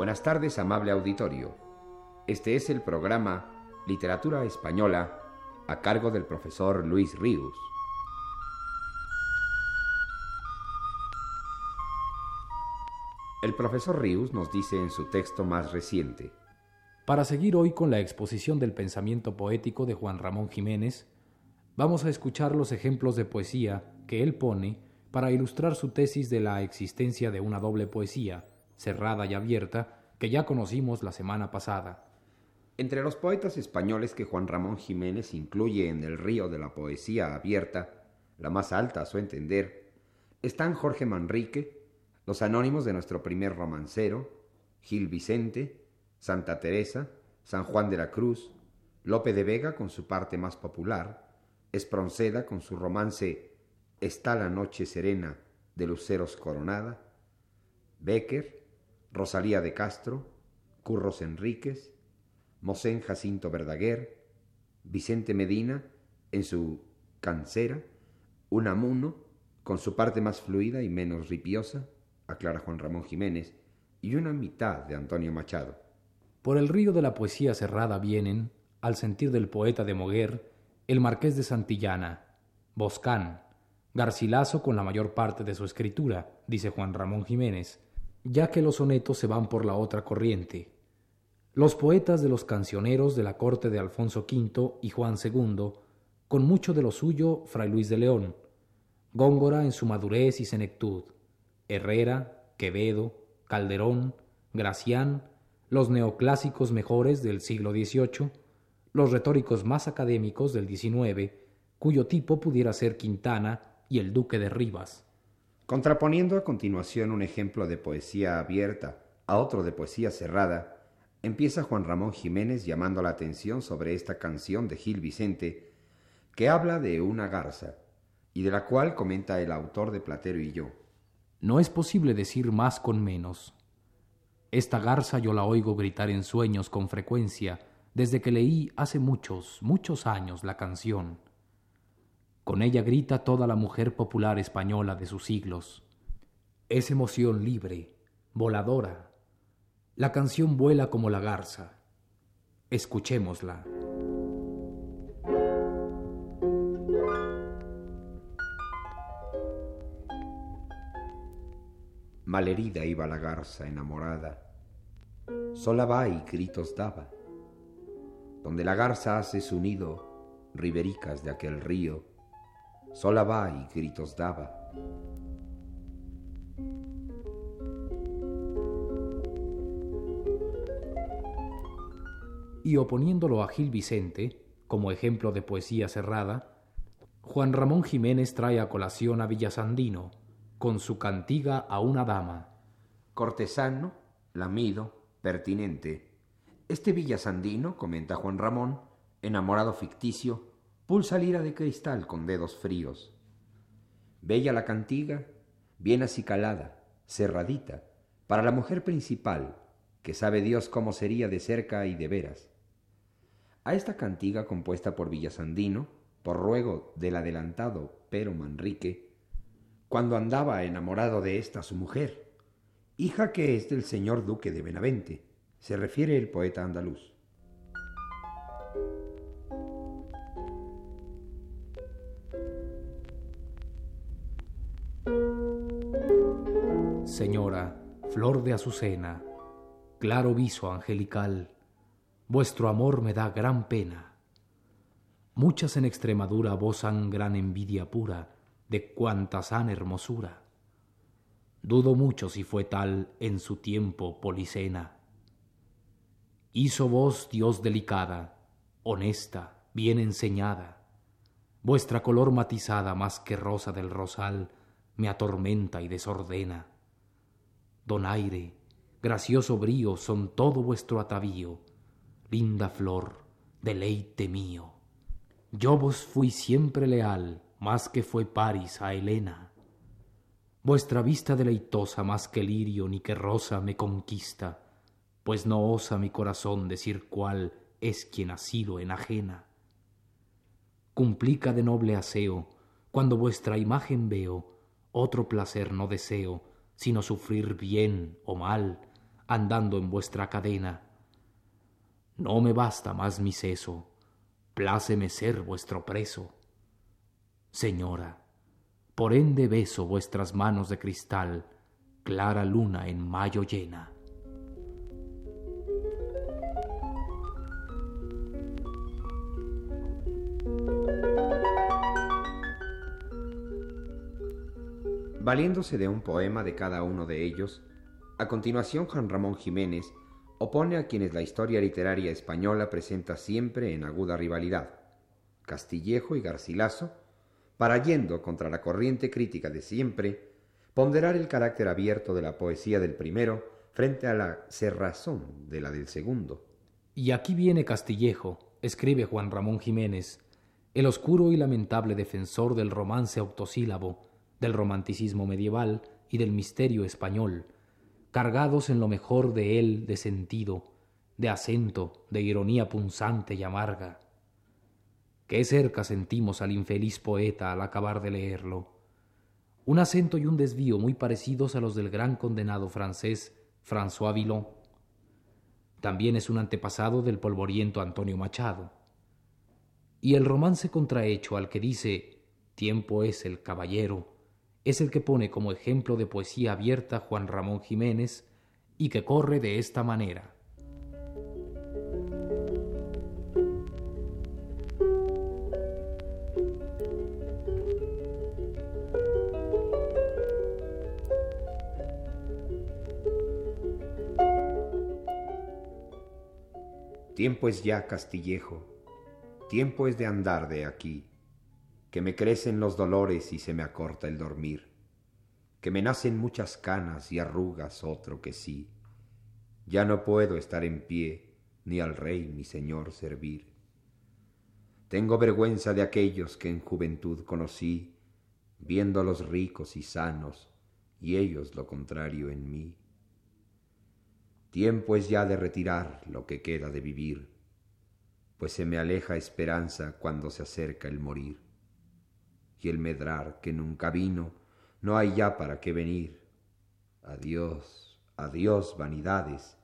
Buenas tardes, amable auditorio. Este es el programa Literatura Española a cargo del profesor Luis Ríos. El profesor Ríos nos dice en su texto más reciente. Para seguir hoy con la exposición del pensamiento poético de Juan Ramón Jiménez, vamos a escuchar los ejemplos de poesía que él pone para ilustrar su tesis de la existencia de una doble poesía, cerrada y abierta, que ya conocimos la semana pasada. Entre los poetas españoles que Juan Ramón Jiménez incluye en el río de la poesía abierta, la más alta a su entender, están Jorge Manrique, los anónimos de nuestro primer romancero, Gil Vicente, Santa Teresa, San Juan de la Cruz, Lope de Vega con su parte más popular, Espronceda con su romance Está la noche serena de luceros coronada, Becker, Rosalía de Castro, Curros Enríquez, Mosén Jacinto Verdaguer, Vicente Medina en su Cancera, Unamuno con su parte más fluida y menos ripiosa, aclara Juan Ramón Jiménez, y una mitad de Antonio Machado. Por el río de la poesía cerrada vienen, al sentir del poeta de Moguer, el marqués de Santillana, Boscán, Garcilaso con la mayor parte de su escritura, dice Juan Ramón Jiménez, ya que los sonetos se van por la otra corriente. Los poetas de los cancioneros de la corte de Alfonso V y Juan II, con mucho de lo suyo Fray Luis de León, Góngora en su madurez y senectud, Herrera, Quevedo, Calderón, Gracián, los neoclásicos mejores del siglo XVIII, los retóricos más académicos del XIX, cuyo tipo pudiera ser Quintana y el Duque de Rivas. Contraponiendo a continuación un ejemplo de poesía abierta a otro de poesía cerrada, empieza Juan Ramón Jiménez llamando la atención sobre esta canción de Gil Vicente, que habla de una garza, y de la cual comenta el autor de Platero y yo. No es posible decir más con menos. Esta garza yo la oigo gritar en sueños con frecuencia desde que leí hace muchos, muchos años la canción. Con ella grita toda la mujer popular española de sus siglos. Es emoción libre, voladora. La canción vuela como la garza. Escuchémosla. Malherida iba la garza enamorada, sola va y gritos daba. Donde la garza hace su nido, ribericas de aquel río, sola va y gritos daba. Y oponiéndolo a Gil Vicente, como ejemplo de poesía cerrada, Juan Ramón Jiménez trae a colación a Villasandino, con su cantiga a una dama. Cortesano, lamido, pertinente. Este villasandino, comenta Juan Ramón, enamorado ficticio, pulsa lira de cristal con dedos fríos. Bella la cantiga, bien acicalada, cerradita, para la mujer principal, que sabe Dios cómo sería de cerca y de veras. A esta cantiga compuesta por Villasandino, por ruego del adelantado Pero Manrique, cuando andaba enamorado de esta su mujer, hija que es del señor duque de Benavente, se refiere el poeta andaluz. Señora, flor de azucena, claro viso angelical, vuestro amor me da gran pena. Muchas en Extremadura vos han gran envidia pura, de cuantas han hermosura. Dudo mucho si fue tal en su tiempo Policena. Hizo vos, Dios delicada, honesta, bien enseñada. Vuestra color matizada más que rosa del rosal me atormenta y desordena. Donaire, gracioso brío son todo vuestro atavío, linda flor, deleite mío. Yo vos fui siempre leal, más que fue Paris a Helena. Vuestra vista deleitosa más que lirio ni que rosa me conquista, pues no osa mi corazón decir cuál es quien así lo enajena. Cumplica de noble aseo, cuando vuestra imagen veo, otro placer no deseo, sino sufrir bien o mal, andando en vuestra cadena. No me basta más mi seso, pláceme ser vuestro preso. Señora, por ende beso vuestras manos de cristal, clara luna en mayo llena. Valiéndose de un poema de cada uno de ellos, a continuación Juan Ramón Jiménez opone a quienes la historia literaria española presenta siempre en aguda rivalidad, Castillejo y Garcilaso, para yendo contra la corriente crítica de siempre, ponderar el carácter abierto de la poesía del primero frente a la cerrazón de la del segundo. Y aquí viene Castillejo, escribe Juan Ramón Jiménez, el oscuro y lamentable defensor del romance octosílabo, del romanticismo medieval y del misterio español, cargados en lo mejor de él de sentido, de acento, de ironía punzante y amarga. Qué cerca sentimos al infeliz poeta al acabar de leerlo. Un acento y un desvío muy parecidos a los del gran condenado francés François Villon. También es un antepasado del polvoriento Antonio Machado. Y el romance contrahecho al que dice Tiempo es el caballero, es el que pone como ejemplo de poesía abierta Juan Ramón Jiménez y que corre de esta manera. Tiempo es ya, Castillejo, tiempo es de andar de aquí que me crecen los dolores y se me acorta el dormir, que me nacen muchas canas y arrugas otro que sí. Ya no puedo estar en pie, ni al rey mi señor servir. Tengo vergüenza de aquellos que en juventud conocí, viéndolos ricos y sanos, y ellos lo contrario en mí. Tiempo es ya de retirar lo que queda de vivir, pues se me aleja esperanza cuando se acerca el morir y el medrar que nunca vino, no hay ya para qué venir. Adiós, adiós, vanidades,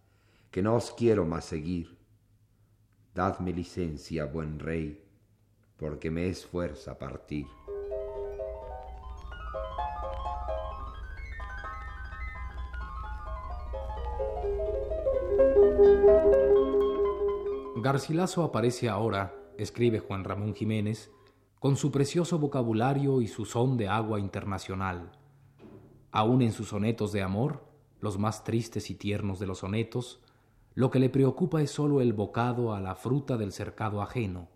que no os quiero más seguir. Dadme licencia, buen rey, porque me es fuerza partir. Garcilaso aparece ahora, escribe Juan Ramón Jiménez, con su precioso vocabulario y su son de agua internacional. Aún en sus sonetos de amor, los más tristes y tiernos de los sonetos, lo que le preocupa es sólo el bocado a la fruta del cercado ajeno.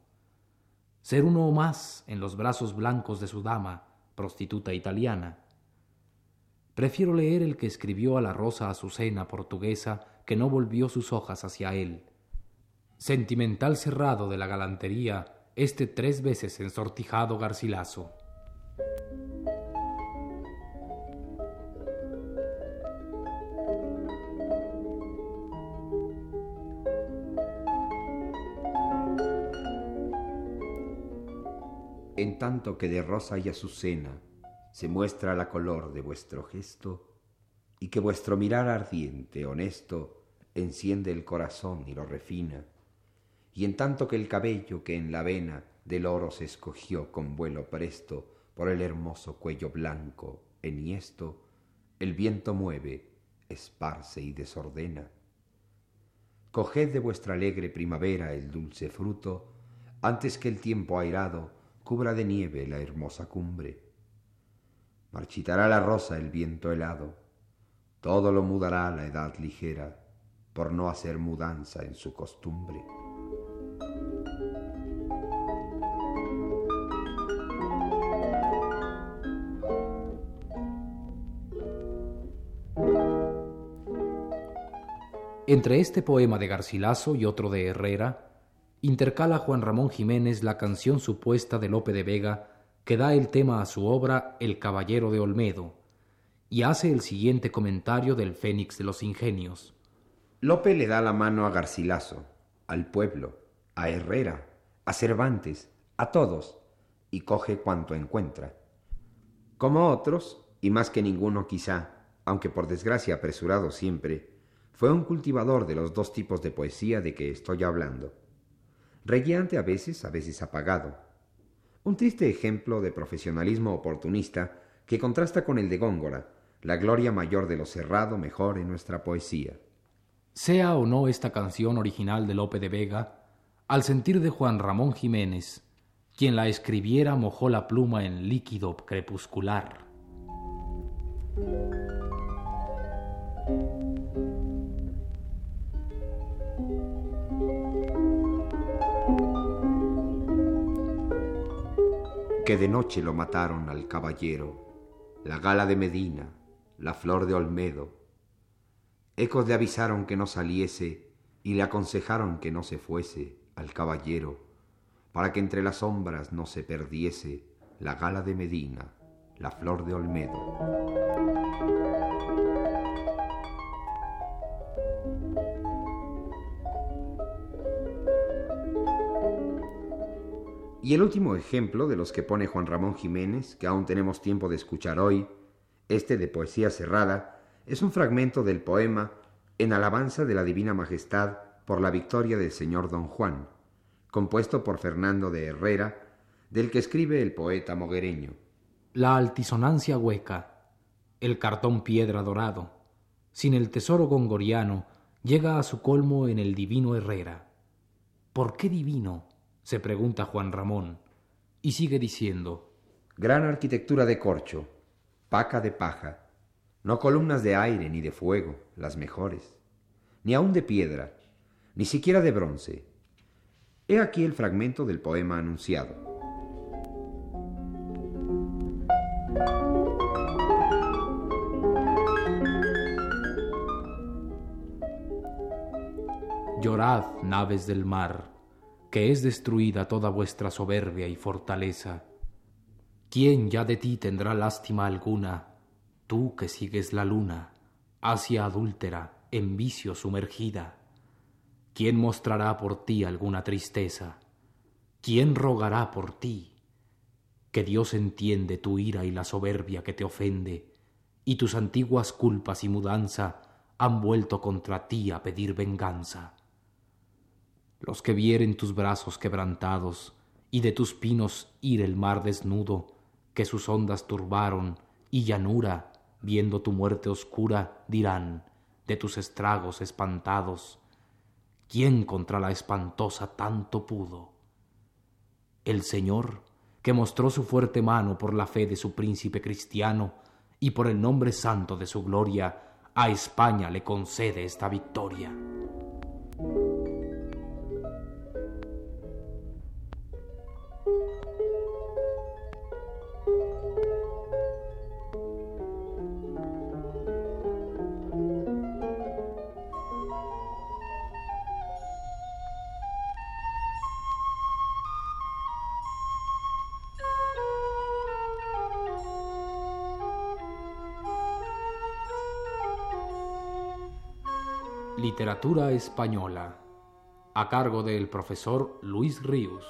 Ser uno o más en los brazos blancos de su dama, prostituta italiana. Prefiero leer el que escribió a la rosa azucena portuguesa que no volvió sus hojas hacia él. Sentimental cerrado de la galantería este tres veces ensortijado Garcilaso. En tanto que de rosa y azucena se muestra la color de vuestro gesto, y que vuestro mirar ardiente, honesto, enciende el corazón y lo refina, y en tanto que el cabello que en la vena del oro se escogió con vuelo presto por el hermoso cuello blanco, enhiesto, el viento mueve, esparce y desordena. Coged de vuestra alegre primavera el dulce fruto, antes que el tiempo airado cubra de nieve la hermosa cumbre. Marchitará la rosa el viento helado, todo lo mudará la edad ligera, por no hacer mudanza en su costumbre. Entre este poema de Garcilaso y otro de Herrera, intercala Juan Ramón Jiménez la canción supuesta de Lope de Vega que da el tema a su obra El Caballero de Olmedo, y hace el siguiente comentario del Fénix de los Ingenios. Lope le da la mano a Garcilaso, al pueblo, a Herrera, a Cervantes, a todos, y coge cuanto encuentra. Como otros, y más que ninguno quizá, aunque por desgracia apresurado siempre, fue un cultivador de los dos tipos de poesía de que estoy hablando. Reguiante a veces, a veces apagado. Un triste ejemplo de profesionalismo oportunista que contrasta con el de Góngora, la gloria mayor de lo cerrado mejor en nuestra poesía. Sea o no esta canción original de Lope de Vega, al sentir de Juan Ramón Jiménez, quien la escribiera mojó la pluma en líquido crepuscular. Que de noche lo mataron al caballero, la gala de Medina, la flor de Olmedo. Ecos le avisaron que no saliese y le aconsejaron que no se fuese al caballero, para que entre las sombras no se perdiese la gala de Medina, la flor de Olmedo. Y el último ejemplo de los que pone Juan Ramón Jiménez, que aún tenemos tiempo de escuchar hoy, este de poesía cerrada, es un fragmento del poema En alabanza de la Divina Majestad por la victoria del Señor Don Juan, compuesto por Fernando de Herrera, del que escribe el poeta moguereño. La altisonancia hueca, el cartón piedra dorado, sin el tesoro gongoriano, llega a su colmo en el divino Herrera. ¿Por qué divino? se pregunta Juan Ramón, y sigue diciendo. Gran arquitectura de corcho, paca de paja, no columnas de aire ni de fuego, las mejores, ni aun de piedra, ni siquiera de bronce. He aquí el fragmento del poema anunciado. Llorad, naves del mar, que es destruida toda vuestra soberbia y fortaleza ¿Quién ya de ti tendrá lástima alguna? Tú que sigues la luna, hacia adúltera, en vicio sumergida. ¿Quién mostrará por ti alguna tristeza? ¿Quién rogará por ti? Que Dios entiende tu ira y la soberbia que te ofende, y tus antiguas culpas y mudanza han vuelto contra ti a pedir venganza. Los que vieren tus brazos quebrantados y de tus pinos ir el mar desnudo, que sus ondas turbaron, y llanura, viendo tu muerte oscura, dirán, de tus estragos espantados, ¿quién contra la espantosa tanto pudo? El Señor, que mostró su fuerte mano por la fe de su príncipe cristiano y por el nombre santo de su gloria, a España le concede esta victoria. Literatura Española, a cargo del profesor Luis Ríos.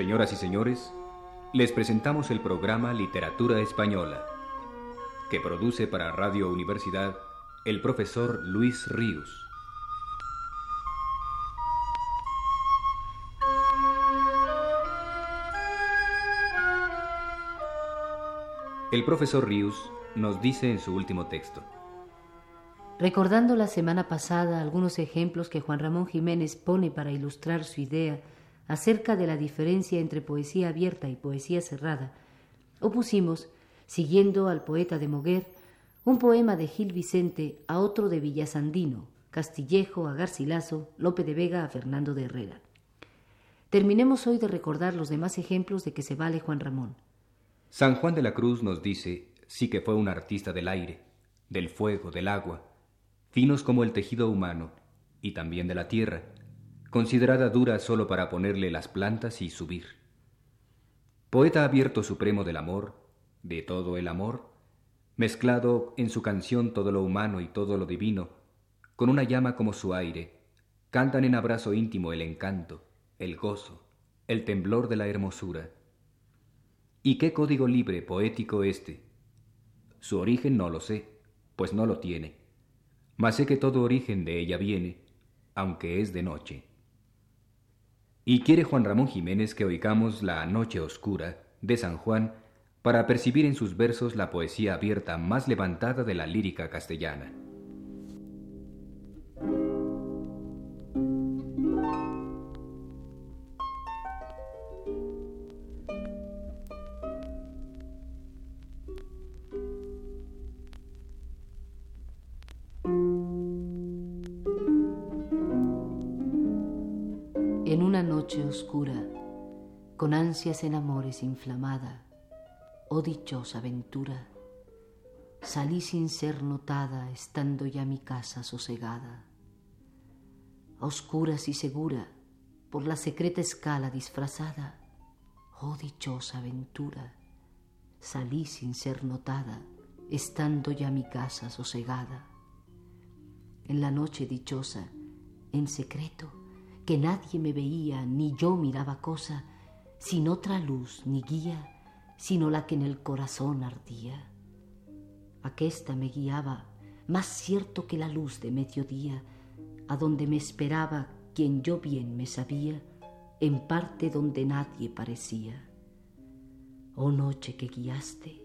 Señoras y señores, les presentamos el programa Literatura Española, que produce para Radio Universidad el profesor Luis Ríos. El profesor Ríos nos dice en su último texto. Recordando la semana pasada algunos ejemplos que Juan Ramón Jiménez pone para ilustrar su idea acerca de la diferencia entre poesía abierta y poesía cerrada, opusimos, siguiendo al poeta de Moguer, un poema de Gil Vicente a otro de Villasandino, Castillejo a Garcilaso, Lope de Vega a Fernando de Herrera. Terminemos hoy de recordar los demás ejemplos de que se vale Juan Ramón. San Juan de la Cruz nos dice sí que fue un artista del aire, del fuego, del agua, finos como el tejido humano, y también de la tierra, considerada dura solo para ponerle las plantas y subir. Poeta abierto supremo del amor, de todo el amor, mezclado en su canción todo lo humano y todo lo divino, con una llama como su aire, cantan en abrazo íntimo el encanto, el gozo, el temblor de la hermosura. ¿Y qué código libre poético este? Su origen no lo sé, pues no lo tiene, mas sé que todo origen de ella viene, aunque es de noche. Y quiere Juan Ramón Jiménez que oigamos la Noche Oscura de San Juan para percibir en sus versos la poesía abierta más levantada de la lírica castellana. Oscura, con ansias en amores inflamada, oh dichosa ventura, salí sin ser notada, estando ya mi casa sosegada. oscuras y segura, por la secreta escala disfrazada, oh dichosa ventura, salí sin ser notada, estando ya mi casa sosegada. En la noche dichosa, en secreto, que nadie me veía ni yo miraba cosa, sin otra luz ni guía, sino la que en el corazón ardía. Aquesta me guiaba, más cierto que la luz de mediodía, a donde me esperaba quien yo bien me sabía, en parte donde nadie parecía. Oh noche que guiaste,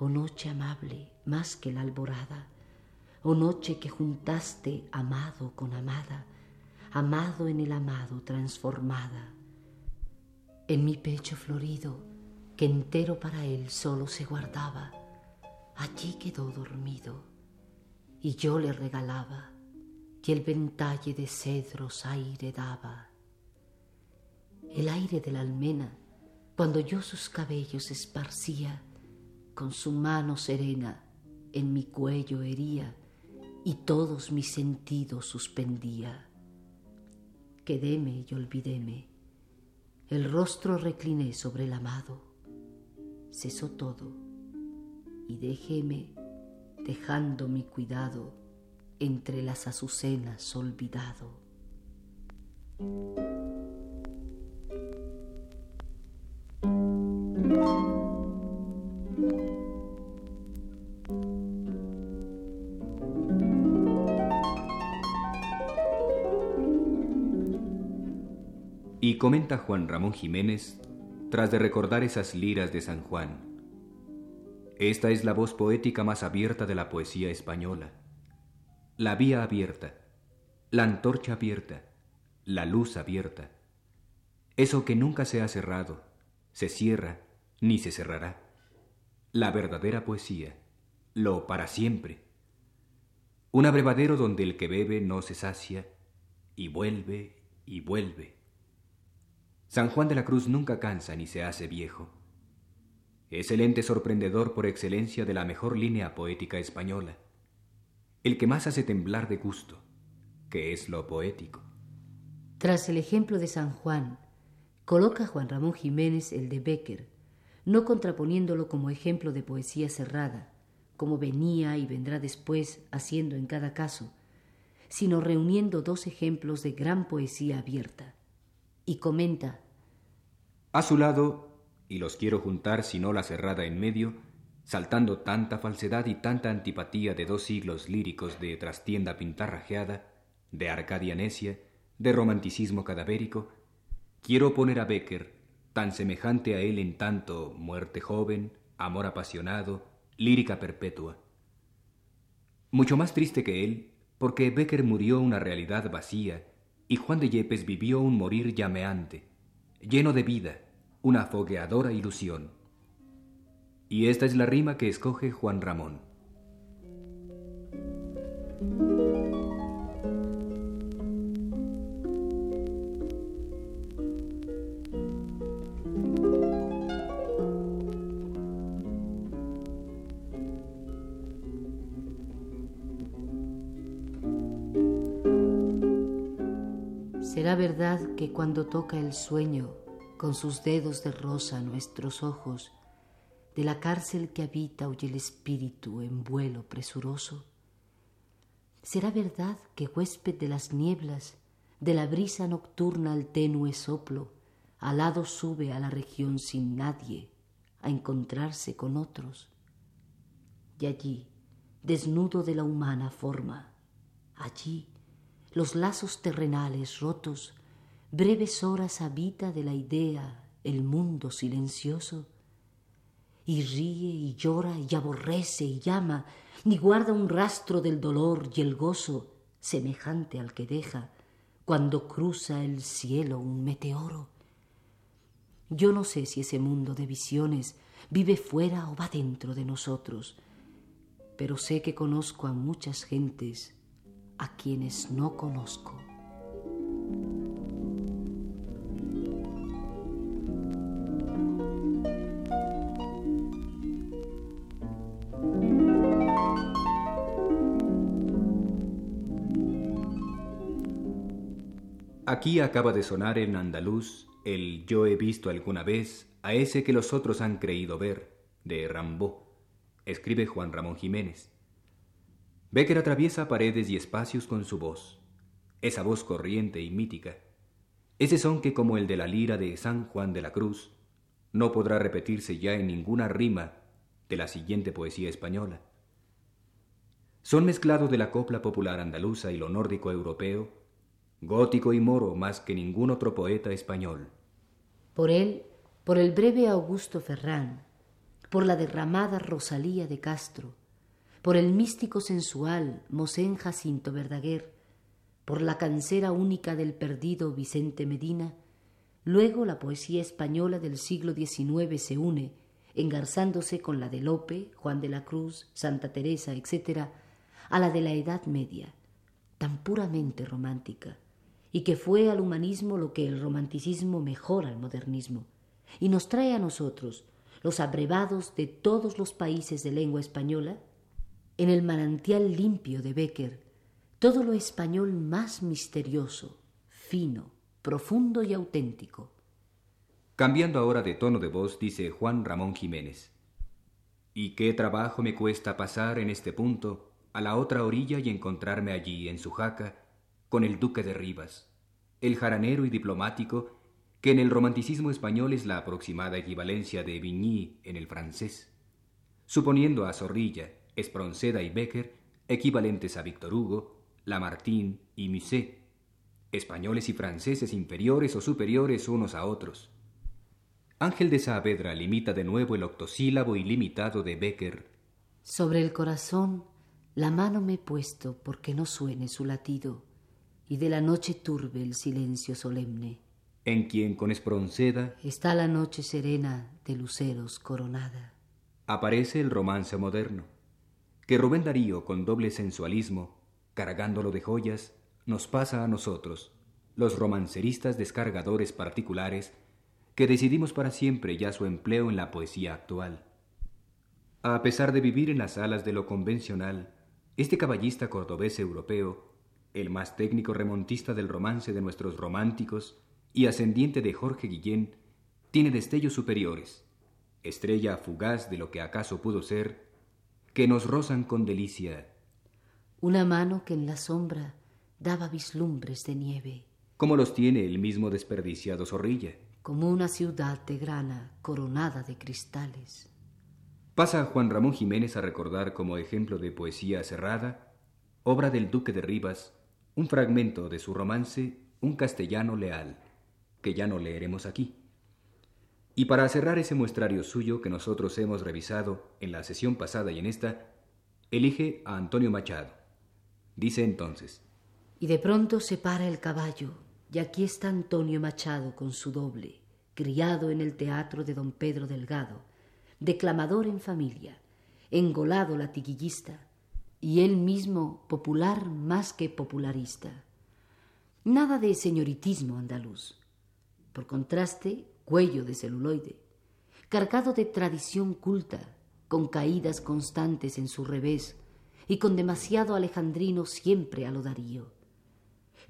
oh noche amable, más que la alborada, oh noche que juntaste amado con amada, amado en el amado transformada. En mi pecho florido, que entero para él solo se guardaba, allí quedó dormido, y yo le regalaba, y el ventalle de cedros aire daba. El aire de la almena, cuando yo sus cabellos esparcía, con su mano serena en mi cuello hería, y todos mis sentidos suspendía quedéme y olvidéme. El rostro recliné sobre el amado, cesó todo y déjeme dejando mi cuidado entre las azucenas olvidado. Comenta Juan Ramón Jiménez, tras de recordar esas liras de San Juan. Esta es la voz poética más abierta de la poesía española. La vía abierta, la antorcha abierta, la luz abierta. Eso que nunca se ha cerrado, se cierra, ni se cerrará. La verdadera poesía, lo para siempre. Un abrevadero donde el que bebe no se sacia, y vuelve y vuelve San Juan de la Cruz nunca cansa ni se hace viejo. Es el ente sorprendedor por excelencia de la mejor línea poética española, el que más hace temblar de gusto, que es lo poético. Tras el ejemplo de San Juan, coloca Juan Ramón Jiménez el de Becker, no contraponiéndolo como ejemplo de poesía cerrada, como venía y vendrá después haciendo en cada caso, sino reuniendo dos ejemplos de gran poesía abierta y comenta. A su lado, y los quiero juntar si no la cerrada en medio, saltando tanta falsedad y tanta antipatía de dos siglos líricos de trastienda pintarrajeada, de Arcadia necia, de romanticismo cadavérico, quiero poner a Becker, tan semejante a él en tanto muerte joven, amor apasionado, lírica perpetua. Mucho más triste que él, porque Becker murió una realidad vacía y Juan de Yepes vivió un morir llameante, lleno de vida, una fogueadora ilusión. Y esta es la rima que escoge Juan Ramón. Será verdad que cuando toca el sueño con sus dedos de rosa nuestros ojos, de la cárcel que habita huye el espíritu en vuelo presuroso. ¿Será verdad que huésped de las nieblas, de la brisa nocturna al tenue soplo, alado sube a la región sin nadie a encontrarse con otros? Y allí, desnudo de la humana forma, allí, los lazos terrenales rotos, breves horas habita de la idea el mundo silencioso, y ríe y llora y aborrece y llama, y guarda un rastro del dolor y el gozo semejante al que deja cuando cruza el cielo un meteoro. Yo no sé si ese mundo de visiones vive fuera o va dentro de nosotros, pero sé que conozco a muchas gentes a quienes no conozco. Aquí acaba de sonar en andaluz el Yo he visto alguna vez a ese que los otros han creído ver, de Rambó, escribe Juan Ramón Jiménez. Becker atraviesa paredes y espacios con su voz, esa voz corriente y mítica, ese son que como el de la lira de San Juan de la Cruz, no podrá repetirse ya en ninguna rima de la siguiente poesía española. Son mezclados de la copla popular andaluza y lo nórdico europeo, gótico y moro más que ningún otro poeta español. Por él, por el breve Augusto Ferrán, por la derramada Rosalía de Castro, por el místico sensual Mosén Jacinto Verdaguer, por la cancera única del perdido Vicente Medina, luego la poesía española del siglo XIX se une, engarzándose con la de Lope, Juan de la Cruz, Santa Teresa, etc., a la de la Edad Media, tan puramente romántica, y que fue al humanismo lo que el romanticismo mejora al modernismo, y nos trae a nosotros, los abrevados de todos los países de lengua española, en el manantial limpio de Becker, todo lo español más misterioso, fino, profundo y auténtico. Cambiando ahora de tono de voz, dice Juan Ramón Jiménez. ¿Y qué trabajo me cuesta pasar en este punto a la otra orilla y encontrarme allí, en su jaca, con el duque de Rivas, el jaranero y diplomático que en el romanticismo español es la aproximada equivalencia de Vigny en el francés, suponiendo a Zorrilla, Espronceda y Becker, equivalentes a Víctor Hugo, Lamartine y Musset, españoles y franceses inferiores o superiores unos a otros. Ángel de Saavedra limita de nuevo el octosílabo ilimitado de Becker. Sobre el corazón la mano me he puesto porque no suene su latido y de la noche turbe el silencio solemne. En quien con Espronceda está la noche serena de luceros coronada. Aparece el romance moderno que Rubén Darío, con doble sensualismo, cargándolo de joyas, nos pasa a nosotros, los romanceristas descargadores particulares, que decidimos para siempre ya su empleo en la poesía actual. A pesar de vivir en las alas de lo convencional, este caballista cordobés europeo, el más técnico remontista del romance de nuestros románticos y ascendiente de Jorge Guillén, tiene destellos superiores, estrella fugaz de lo que acaso pudo ser que nos rozan con delicia. Una mano que en la sombra daba vislumbres de nieve. Como los tiene el mismo desperdiciado Zorrilla. Como una ciudad de grana coronada de cristales. Pasa Juan Ramón Jiménez a recordar como ejemplo de poesía cerrada, obra del Duque de Rivas, un fragmento de su romance Un castellano leal, que ya no leeremos aquí. Y para cerrar ese muestrario suyo que nosotros hemos revisado en la sesión pasada y en esta, elige a Antonio Machado. Dice entonces. Y de pronto se para el caballo, y aquí está Antonio Machado con su doble, criado en el teatro de don Pedro Delgado, declamador en familia, engolado latiguillista, y él mismo popular más que popularista. Nada de señoritismo andaluz. Por contraste, cuello de celuloide, cargado de tradición culta, con caídas constantes en su revés y con demasiado alejandrino siempre a lo Darío.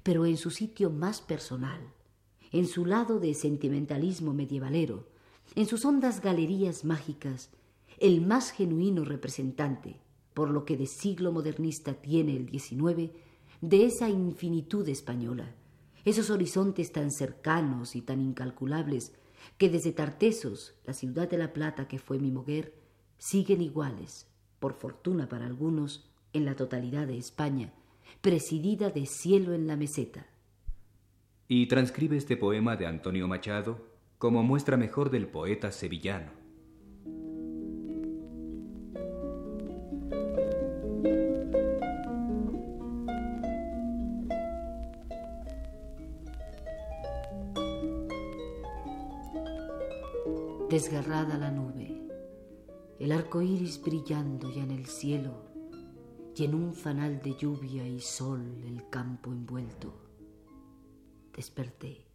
pero en su sitio más personal, en su lado de sentimentalismo medievalero, en sus hondas galerías mágicas, el más genuino representante, por lo que de siglo modernista tiene el XIX, de esa infinitud española, esos horizontes tan cercanos y tan incalculables que desde Tartesos, la ciudad de la plata que fue mi moguer, siguen iguales, por fortuna para algunos, en la totalidad de España, presidida de cielo en la meseta. Y transcribe este poema de Antonio Machado como muestra mejor del poeta sevillano. Desgarrada la nube, el arco iris brillando ya en el cielo, y en un fanal de lluvia y sol el campo envuelto. Desperté,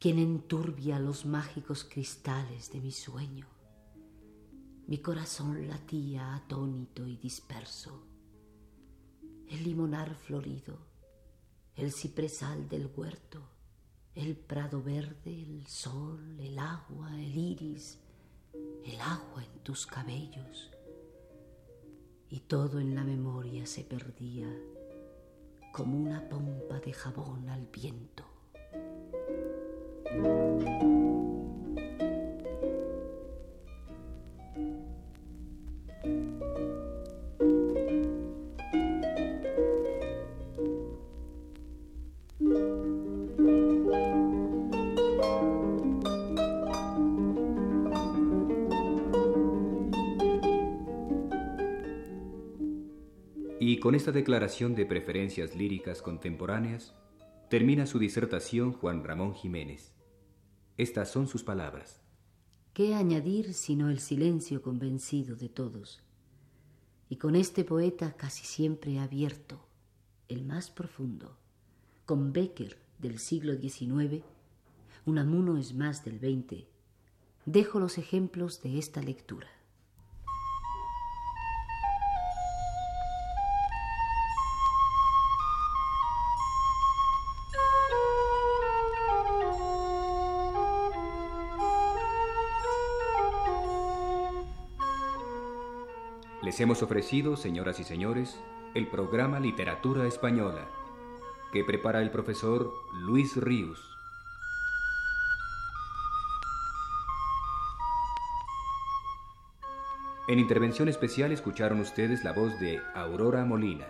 quien enturbia los mágicos cristales de mi sueño. Mi corazón latía atónito y disperso. El limonar florido, el cipresal del huerto, el prado verde, el sol, el agua, el iris, el agua en tus cabellos. Y todo en la memoria se perdía como una pompa de jabón al viento. Esta declaración de preferencias líricas contemporáneas, termina su disertación Juan Ramón Jiménez. Estas son sus palabras. ¿Qué añadir sino el silencio convencido de todos? Y con este poeta casi siempre abierto, el más profundo, con Becker del siglo XIX, Unamuno es más del XX, dejo los ejemplos de esta lectura. Les hemos ofrecido, señoras y señores, el programa Literatura Española, que prepara el profesor Luis Ríos. En intervención especial escucharon ustedes la voz de Aurora Molina.